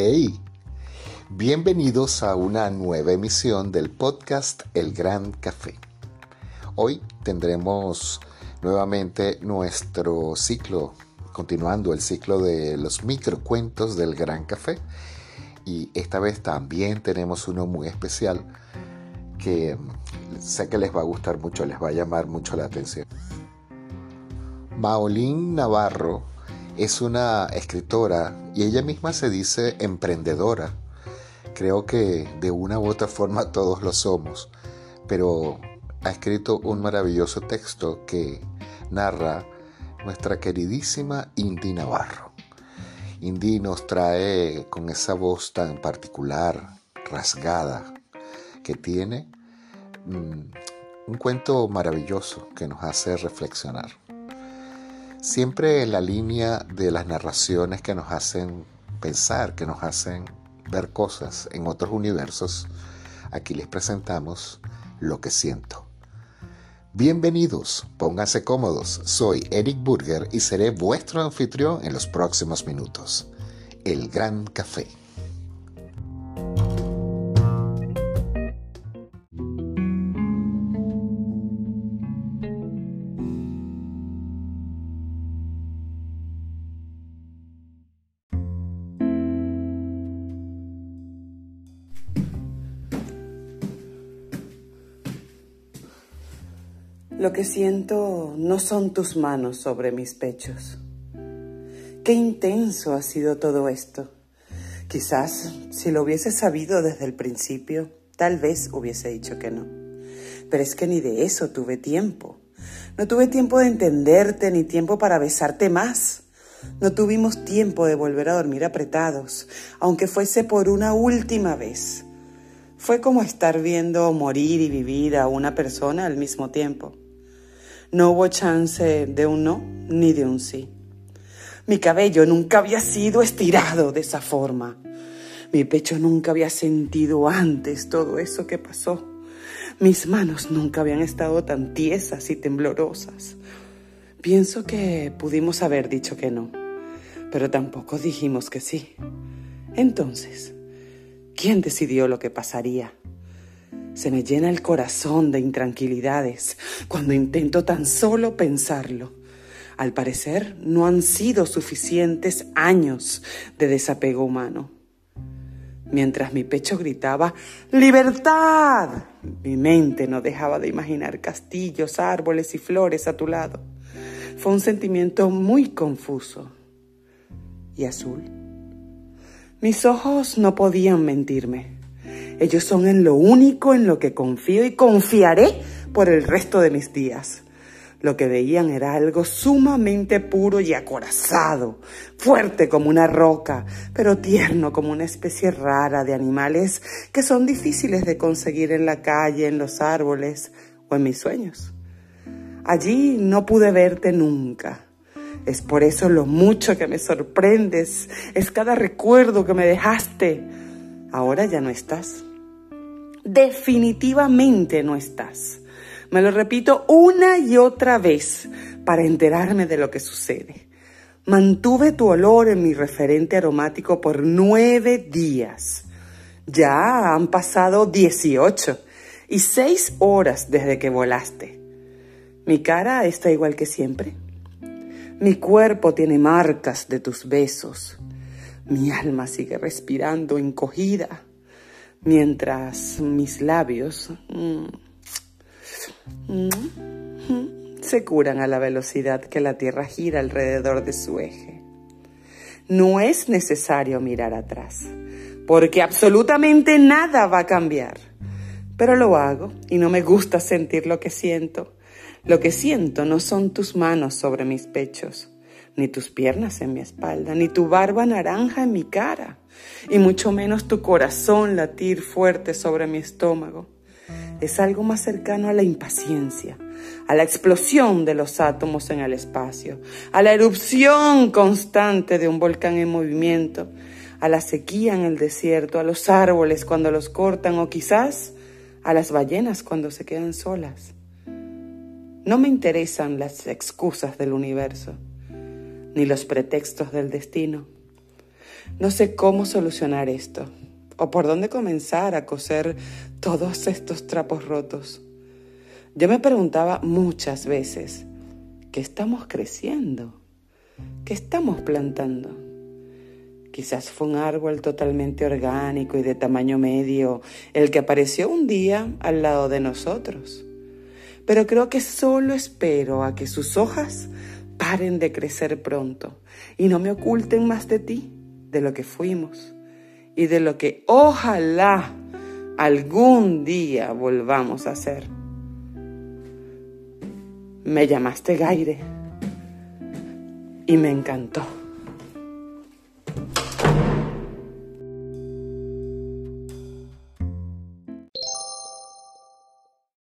Hey, bienvenidos a una nueva emisión del podcast El Gran Café. Hoy tendremos nuevamente nuestro ciclo, continuando el ciclo de los microcuentos del Gran Café. Y esta vez también tenemos uno muy especial que sé que les va a gustar mucho, les va a llamar mucho la atención. Maolín Navarro es una escritora y ella misma se dice emprendedora. Creo que de una u otra forma todos lo somos, pero ha escrito un maravilloso texto que narra nuestra queridísima Indy Navarro. Indy nos trae con esa voz tan particular, rasgada que tiene, mm, un cuento maravilloso que nos hace reflexionar. Siempre en la línea de las narraciones que nos hacen pensar, que nos hacen ver cosas en otros universos, aquí les presentamos lo que siento. Bienvenidos, pónganse cómodos, soy Eric Burger y seré vuestro anfitrión en los próximos minutos. El Gran Café. Lo que siento no son tus manos sobre mis pechos. Qué intenso ha sido todo esto. Quizás si lo hubiese sabido desde el principio, tal vez hubiese dicho que no. Pero es que ni de eso tuve tiempo. No tuve tiempo de entenderte ni tiempo para besarte más. No tuvimos tiempo de volver a dormir apretados, aunque fuese por una última vez. Fue como estar viendo morir y vivir a una persona al mismo tiempo. No hubo chance de un no ni de un sí. Mi cabello nunca había sido estirado de esa forma. Mi pecho nunca había sentido antes todo eso que pasó. Mis manos nunca habían estado tan tiesas y temblorosas. Pienso que pudimos haber dicho que no, pero tampoco dijimos que sí. Entonces, ¿quién decidió lo que pasaría? Se me llena el corazón de intranquilidades cuando intento tan solo pensarlo. Al parecer, no han sido suficientes años de desapego humano. Mientras mi pecho gritaba, ¡Libertad! Mi mente no dejaba de imaginar castillos, árboles y flores a tu lado. Fue un sentimiento muy confuso. ¿Y azul? Mis ojos no podían mentirme. Ellos son en lo único en lo que confío y confiaré por el resto de mis días. Lo que veían era algo sumamente puro y acorazado, fuerte como una roca, pero tierno como una especie rara de animales que son difíciles de conseguir en la calle, en los árboles o en mis sueños. Allí no pude verte nunca. Es por eso lo mucho que me sorprendes, es cada recuerdo que me dejaste. Ahora ya no estás definitivamente no estás. Me lo repito una y otra vez para enterarme de lo que sucede. Mantuve tu olor en mi referente aromático por nueve días. Ya han pasado dieciocho y seis horas desde que volaste. Mi cara está igual que siempre. Mi cuerpo tiene marcas de tus besos. Mi alma sigue respirando encogida mientras mis labios mm, mm, se curan a la velocidad que la Tierra gira alrededor de su eje. No es necesario mirar atrás, porque absolutamente nada va a cambiar. Pero lo hago y no me gusta sentir lo que siento. Lo que siento no son tus manos sobre mis pechos, ni tus piernas en mi espalda, ni tu barba naranja en mi cara y mucho menos tu corazón latir fuerte sobre mi estómago. Es algo más cercano a la impaciencia, a la explosión de los átomos en el espacio, a la erupción constante de un volcán en movimiento, a la sequía en el desierto, a los árboles cuando los cortan o quizás a las ballenas cuando se quedan solas. No me interesan las excusas del universo, ni los pretextos del destino. No sé cómo solucionar esto o por dónde comenzar a coser todos estos trapos rotos. Yo me preguntaba muchas veces, ¿qué estamos creciendo? ¿Qué estamos plantando? Quizás fue un árbol totalmente orgánico y de tamaño medio el que apareció un día al lado de nosotros. Pero creo que solo espero a que sus hojas paren de crecer pronto y no me oculten más de ti, de lo que fuimos y de lo que ojalá algún día volvamos a ser. Me llamaste Gaire y me encantó.